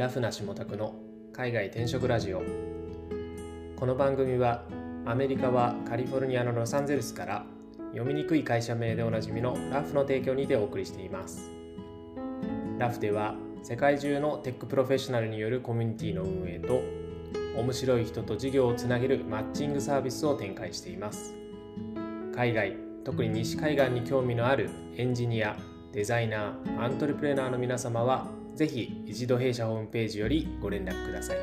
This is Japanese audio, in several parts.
ラフな下宅の海外転職ラジオ。この番組はアメリカはカリフォルニアのロサンゼルスから読みにくい会社名でおなじみのラフの提供にてお送りしています。ラフでは世界中のテックプロフェッショナルによるコミュニティの運営と面白い人と事業をつなげるマッチングサービスを展開しています。海外特に西海岸に興味のあるエンジニアデザイナーアントレプレナーの皆様はぜひ一度弊社ホームページよりご連絡ください。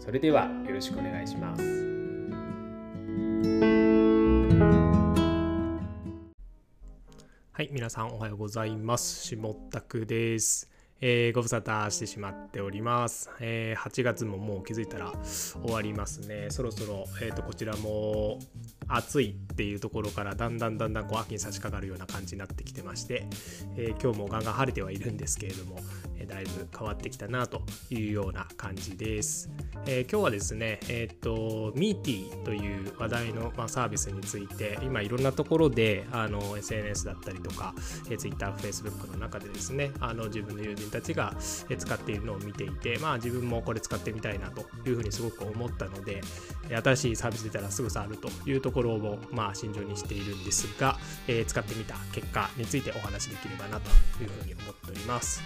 それではよろしくお願いします。はい皆さんおはようございます。下田です。えー、ご無沙汰してしまっております、えー、8月ももう気づいたら終わりますね。そろそろ、えーと、こちらも暑いっていうところからだんだんだんだんこう秋に差し掛かるような感じになってきてまして、えー、今日もガンガン晴れてはいるんですけれども、えだいぶ変わってきたなというような感じです、え今日はですねえっ、とミーティーという話題の、まあ、サービスについて今いろんなところであの SNS だったりとか、え Twitter、Facebook の中でですねあの自分の友人人たちが使っているのを見ていて、まあ自分もこれ使ってみたいなというふうにすごく思ったので、新しいサービス出たらすぐ触るというところをまあ慎重にしているんですが、えー、使ってみた結果についてお話しできればなというふうに思っております。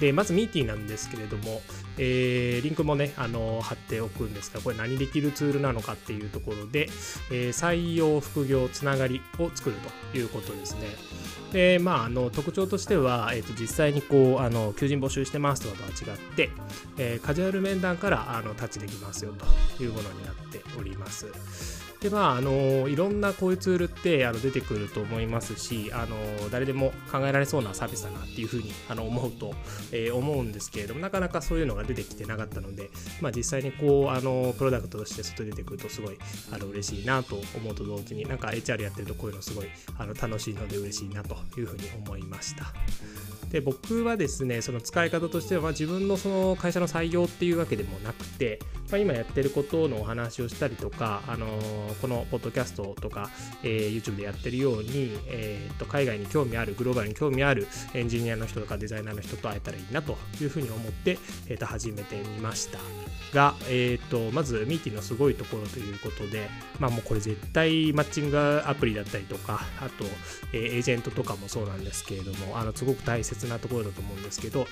でまずミーティーなんですけれども、えー、リンクもね、あの貼っておくんですが、これ何できるツールなのかっていうところで、えー、採用、副業、つながりを作るということですね。で、まあ、あの特徴としては、えー、と実際にこうあの求人募集してますとかとは違って、えー、カジュアル面談からあのタッチできますよというものになっております。でまああのいろんなこういうツールってあの出てくると思いますしあの誰でも考えられそうなサービスだなっていうふうにあの思うと、えー、思うんですけれどもなかなかそういうのが出てきてなかったので、まあ、実際にこうあのプロダクトとして外に出てくるとすごいあの嬉しいなと思うと同時になんか HR やってるとこういうのすごいあの楽しいので嬉しいなというふうに思いました。で僕はですねその使い方としては、自分のその会社の採用っていうわけでもなくて、まあ、今やってることのお話をしたりとか、あのー、このポッドキャストとか、えー、YouTube でやってるように、えー、と海外に興味あるグローバルに興味あるエンジニアの人とかデザイナーの人と会えたらいいなというふうに思って、えー、と始めてみました。が、えー、とまずミーティのすごいところということで、まあ、もうこれ絶対マッチングアプリだったりとかあと、えー、エージェントとかもそうなんですけれどもあのすごく大切なところだと思うんですけど、えー、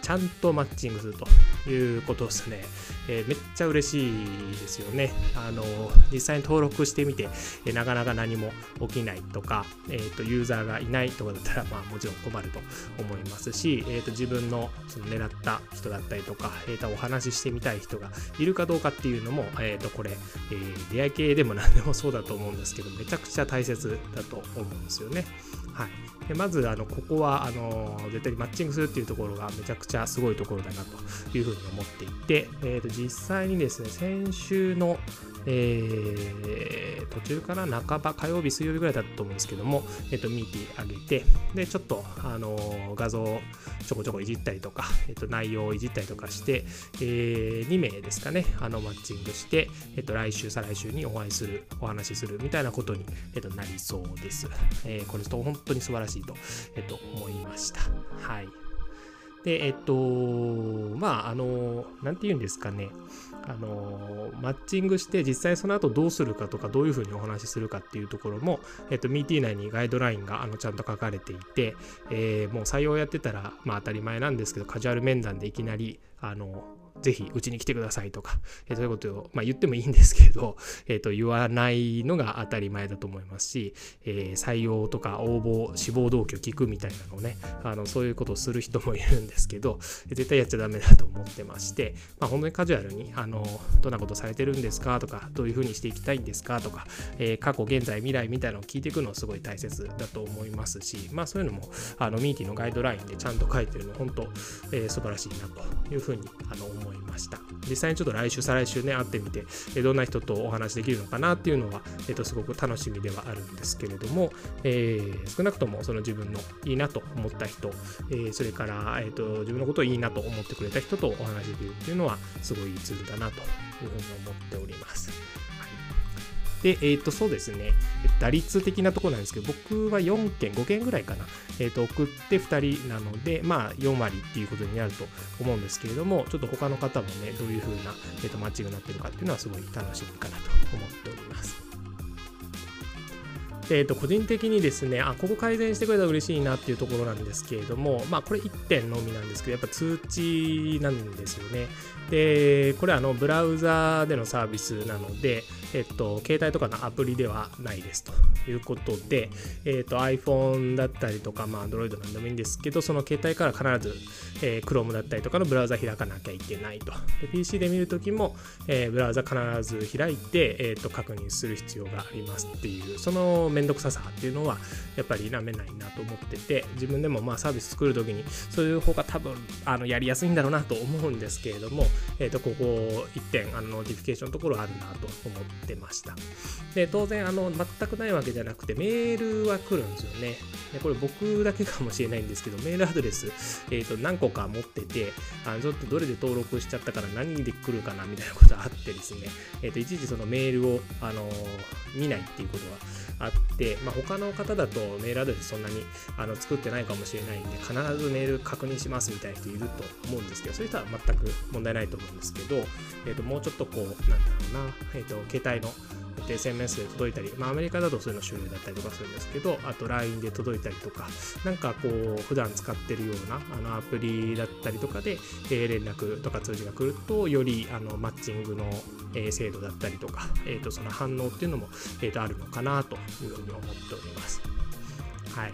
ちゃんとマッチングするということですね、えー、めっちゃ嬉しいですよねあの実際に登録してみて、え、なかなか何も起きないとか、えーと、ユーザーがいないとかだったら、まあ、もちろん困ると思いますし、えーと、自分のその狙った人だったりとか、えーと、お話ししてみたい人がいるかどうかっていうのも、えー、とこれ、えー、出会い系でも何でもそうだと思うんですけどめちゃくちゃ大切だと思うんですよね。はい、でまずあのここはあの絶対にマッチングするっていうところがめちゃくちゃすごいところだなというふうに思っていて、えー、と実際にですね先週のえー、途中から半ば火曜日水曜日ぐらいだったと思うんですけども、えっ、ー、とミーティー上げてでちょっとあのー、画像をちょこちょこいじったりとか、えっ、と内容をいじったりとかして、え2名ですかねあのマッチングして、えっと来週再来週にお会いするお話しするみたいなことに、えっとなりそうです、えこれと本当に素晴らしいと,、えっと思いました。はい。でえっとまああのなんて言うんですかね。あのマッチングして実際その後どうするかとかどういうふうにお話しするかっていうところも、えっと、ミーティー内にガイドラインがあのちゃんと書かれていて、えー、もう採用やってたら、まあ、当たり前なんですけどカジュアル面談でいきなりあのぜひうちに来てくださいとか、えー、そういうことを、まあ、言ってもいいんですけど、えー、と言わないのが当たり前だと思いますし、えー、採用とか応募志望動機を聞くみたいなのをねあのそういうことをする人もいるんですけど 絶対やっちゃダメだと思ってまして、まあ、本当にカジュアルにあのどんなことされてるんですかとかどういうふうにしていきたいんですかとか、えー、過去現在未来みたいなのを聞いていくのはすごい大切だと思いますし、まあ、そういうのもあのミーティーのガイドラインでちゃんと書いてるの本当、えー、素晴らしいなというふうにあの思います。思いました。実際にちょっと来週、再来週ね、会ってみて、どんな人とお話できるのかなっていうのは、えっと、すごく楽しみではあるんですけれども、えー、少なくともその自分のいいなと思った人、えー、それから、えっと、自分のことをいいなと思ってくれた人とお話できるっていうのは、すごいいいツールだなというふうに思っております。で、えっ、ー、と、そうですね、打率的なところなんですけど、僕は4件、5件ぐらいかな、えっ、ー、と、送って2人なので、まあ、4割っていうことになると思うんですけれども、ちょっと他の方もね、どういう風な、えーと、マッチングになってるかっていうのはすごい楽しみかなと思っております。えー、と個人的にですねあここ改善してくれたら嬉しいなっていうところなんですけれどもまあこれ1点のみなんですけどやっぱ通知なんですよね。でこれあのブラウザでのサービスなのでえっと、携帯とかのアプリではないですということで、えっと、iPhone だったりとか、まあ、Android なんでもいいんですけど、その携帯から必ず、えー、Chrome だったりとかのブラウザ開かなきゃいけないと。で PC で見るときも、えー、ブラウザ必ず開いて、えー、と確認する必要がありますっていう、そのめんどくささっていうのは、やっぱり否めないなと思ってて、自分でもまあサービス作るときに、そういう方が多分あのやりやすいんだろうなと思うんですけれども、えっ、と、ここ1点、あの notification のところあるなと思ってってました。で、当然、あの、全くないわけじゃなくて、メールは来るんですよね。で、これ僕だけかもしれないんですけど、メールアドレス、えっ、ー、と、何個か持ってて、あちょっとどれで登録しちゃったから何で来るかなみたいなことあってですね、えっ、ー、と、いちいちそのメールを、あの見ないっていうことはあって、まあ、他の方だとメールアドレスそんなにあの作ってないかもしれないんで、必ずメール確認しますみたいな人いると思うんですけど、そういう人は全く問題ないと思うんですけど、えっ、ー、と、もうちょっとこう、なんだろうな、えっ、と、携帯の SMS で届いたり、まあ、アメリカだとそういうの主流だったりとかするんですけど、あと LINE で届いたりとか、なんかこう、普段使ってるようなあのアプリだったりとかで、えー、連絡とか通知が来ると、よりあのマッチングの、えー、精度だったりとか、えー、とその反応っていうのも、えー、とあるのかなというふうに思っております。はい。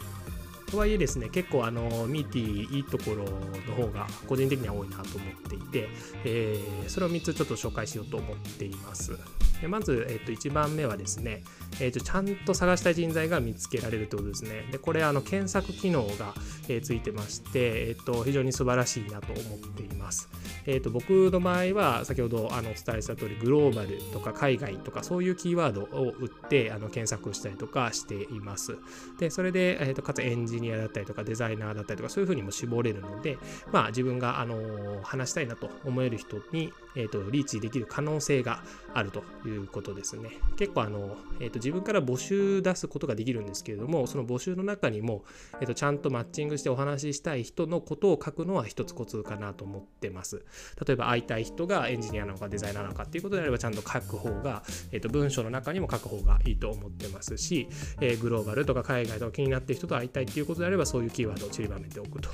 とはいえですね、結構あのミーティーいいところの方が個人的には多いなと思っていて、えー、それを3つちょっと紹介しようと思っています。でまず、えー、と1番目はですね、えー、とちゃんと探したい人材が見つけられるということですね。でこれあの検索機能が、えー、ついてまして、えー、と非常に素晴らしいなと思っています。えー、と僕の場合は先ほどあのお伝えした通りグローバルとか海外とかそういうキーワードを打ってあの検索したりとかしています。でそれで、えー、とかつエンジニアだったりとかデザイナーだったりとかそういうふうにも絞れるので、まあ、自分があの話したいなと思える人に、えー、とリーチできる可能性があるということですね。結構あの、えー、と自分から募集出すことができるんですけれどもその募集の中にも、えー、とちゃんとマッチングしてお話ししたい人のことを書くのは一つコツかなと思ってます。例えば会いたい人がエンジニアなのかデザイナーなのかっていうことであればちゃんと書く方が、えー、と文章の中にも書く方がいいと思ってますし、えー、グローバルとか海外とか気になってる人と会いたいっていうことであればそういうキーワードを散りばめておくと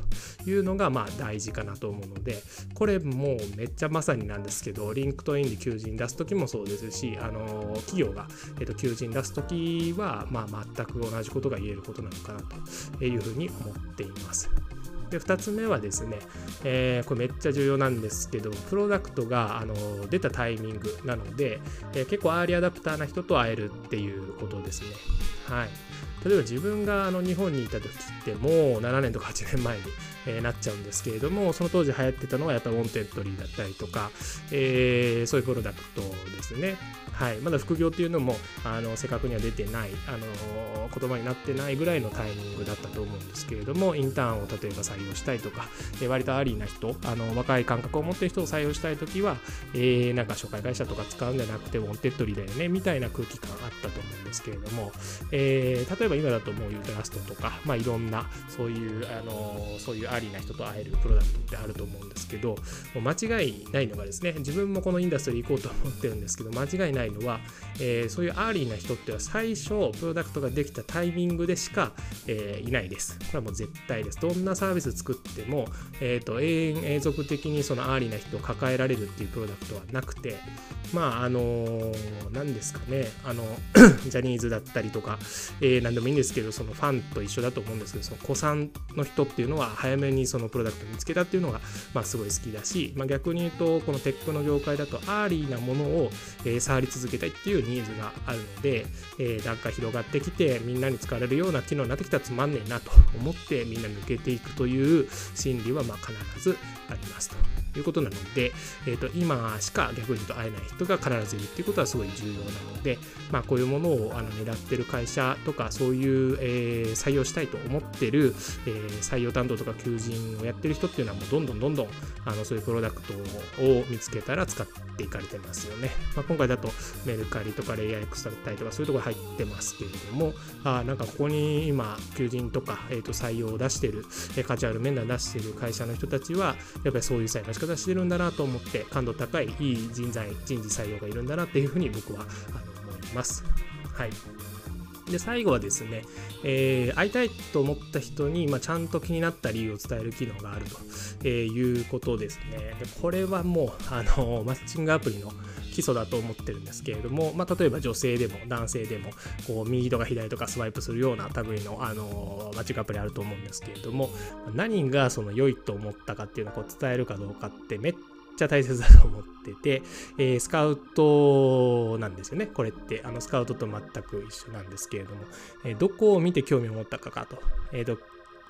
いうのがまあ大事かなと思うのでこれもうめっちゃまさになんですけど LinkedIn で求人出す時もそうですしあの企業が、えー、と求人出す時はまあ全く同じことが言えることなのかなというふうに思っています。で2つ目はですね、えー、これめっちゃ重要なんですけどプロダクトがあの出たタイミングなので、えー、結構 early adopter な人と会えるっていうことですね。はい例えば自分があの日本にいた時ってもう7年とか8年前に、えー、なっちゃうんですけれどもその当時流行ってたのはやっぱり Wantedly だったりとか、えー、そういうプロダクトですね。はい、まだ副業っていうのもあの正確には出てないあの言葉になってないぐらいのタイミングだったと思うんですけれどもインターンを例えば採用したいとか、え割と early な人あの若い感覚を持ってる人を採用したい時は、えー、なんか紹介会社とか使うんじゃなくて Wantedly だよねみたいな空気感あったと思うんですけれども、えー、例えば今だともう YOUTRUST とか、まあ、いろんなそういうあのそういう early な人と会えるプロダクトってあると思うんですけどもう間違いないのがですね自分もこの industry 行こうと思ってるんですけど間違いないのは、えー、そういう early な人っては最初プロダクトができたタイミングでしか、えー、いないです。これはもう絶対です。どんなサービス作っても、えーと、永遠永続的にその early な人を抱えられるっていうプロダクトはなくて、まああのー、何ですかね、あの ジャニーズだったりとか、えー、何でもいいんですけど、そのファンと一緒だと思うんですけど、その古参の人っていうのは早めにそのプロダクト見つけたっていうのが、まあ、すごい好きだし、まあ、逆に言うと、このテックの業界だと early なものを、え、触り続けたいっていうニーズがあるので、えー、なんか広がってきてみんなに使われるような機能になってきたらつまんねえなと思ってみんな抜けていくという心理はま必ずありますと。いうことなので、えーと、今しか逆に言うと会えない人が必ずいるっていうことはすごい重要なので、まあ、こういうものをあの狙ってる会社とかそういう、えー、採用したいと思ってる、えー、採用担当とか求人をやってる人っていうのはもうどんどんどんどんあのそういうプロダクトを見つけたら使っていかれてますよね。まあ、今回だとメルカリとかレイヤーエクストラタイとかそういうところ入ってますけれども、あなんかここに今求人とか、えー、と採用を出してる、えー、価値ある面談出してる会社の人たちはやっぱりそういう採用の仕方してるんだなと思って感度高いいい人材人事採用がいるんだなっていうふうに僕はあの思います。はいで最後はですね、えー、会いたいと思った人に、まあ、ちゃんと気になった理由を伝える機能があると、えー、いうことですね。でこれはもうあのマッチングアプリの基礎だと思ってるんですけれども、まあ、例えば女性でも男性でもこう右とか左とかスワイプするような類の、あのマッチングアプリあると思うんですけれども何がその良いと思ったかっていうのをこう伝えるかどうかってめっちゃ大切だと思ってて、えー、スカウトなんですよね。これって、あのスカウトと全く一緒なんですけれども、えー、どこを見て興味を持ったかかと。えーと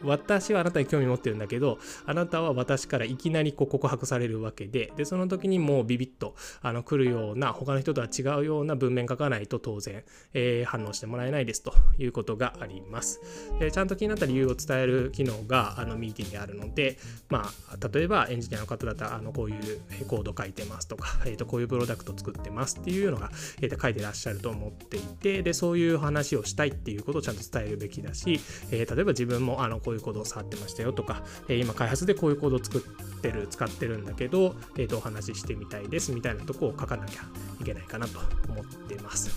私はあなたに興味持ってるんだけど、あなたは私からいきなりこう告白されるわけで、で、その時にもうビビッとあの来るような、他の人とは違うような文面書かないと当然、えー、反応してもらえないですということがあります。でちゃんと気になった理由を伝える機能があのミーティングにあるので、まあ、例えばエンジニアの方だったら、あのこういうコード書いてますとか、えー、とこういうプロダクト作ってますっていうのが、えー、と書いてらっしゃると思っていて、で、そういう話をしたいっていうことをちゃんと伝えるべきだし、えー、例えば自分もあのこういうういうコードを触ってましたよとか、え今開発でこういうコードを作ってる、使ってるんだけど、えー、とお話ししてみたいですみたいなとこを書かなきゃいけないかなと思ってます。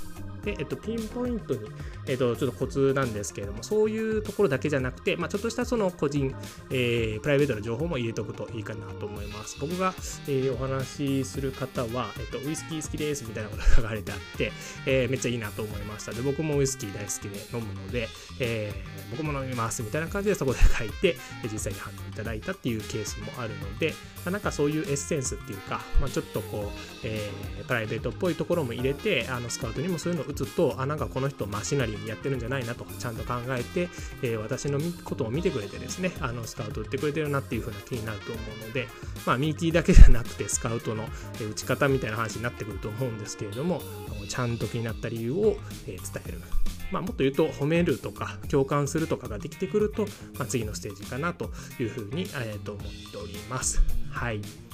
で、えっと、ピンポイントに、えっと、ちょっとコツなんですけれども、そういうところだけじゃなくて、まあ、ちょっとしたその個人、えー、プライベートな情報も入れておくといいかなと思います。僕が、えー、お話しする方は、えっと、ウイスキー好きですみたいなことが書かれてあって、えー、めっちゃいいなと思いました。で、僕もウイスキー大好きで飲むので、えー、僕も飲みますみたいな感じでそこで書いて、実際に反応いただいたっていうケースもあるので、まあ、なんかそういうエッセンスっていうか、まあ、ちょっとこう、えー、プライベートっぽいところも入れて、あのスカウトにもそういうのを打つと、あ、なんかこの人マシナリーにやってるんじゃないなとちゃんと考えて、えー、私のことを見てくれてですねあのスカウト打ってくれてるなっていう風な気になると思うのでまあミーティーだけじゃなくてスカウトの打ち方みたいな話になってくると思うんですけれどもちゃんと気になった理由をえ伝えるまあ、もっと言うと褒めるとか共感するとかができてくると、まあ、次のステージかなというふうに、えー、と思っております。はい。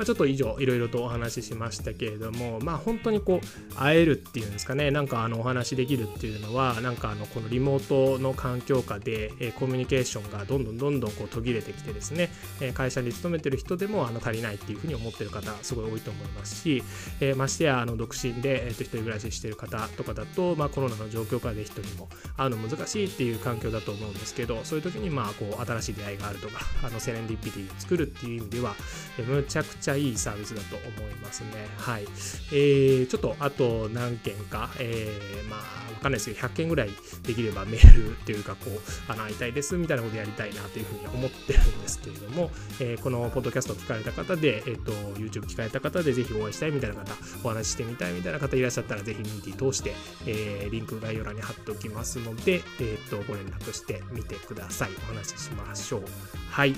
まあ、ちょっと以上いろいろとお話ししましたけれどもまあ本当にこう会えるっていうんですかね。なんかあのお話できるっていうのはなんかあのこのリモートの環境下で、えコミュニケーションがどんどんどんどんこう途切れてきてですね、え会社に勤めてる人でもあの足りないっていうふうに思ってる方すごい多いと思いますし、えましてやあの独身で、えー、と一人暮らししてる方とかだと、まあ、コロナの状況下で人にも会うの難しいっていう環境だと思うんですけどそういう時にまあこう新しい出会いがあるとかあのセレンディピティを作るっていう意味では、えむちゃくちゃいいサービスだと思いますね。はい。えー、ちょっとあと何件か、えー、まあ、わかんないですけど、100件ぐらいできればメールっていうか、こう、あの、会いたいですみたいなことやりたいなというふうに思ってるんですけれども、えー、このポッドキャストを聞かれた方で、えっ、ー、と、YouTube 聞かれた方で、ぜひお会いしたいみたいな方、お話ししてみたいみたいな方いらっしゃったら、ぜひミーティー通して、えー、リンク概要欄に貼っておきますので、えっ、と、ご連絡してみてください。お話ししましょう。はい。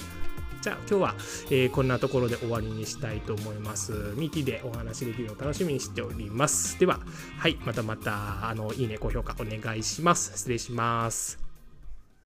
じゃあ今日は、えー、こんなところで終わりにしたいと思います。ミキでお話できるのを楽しみにしております。では、はい、またまた、あの、いいね、高評価お願いします。失礼します。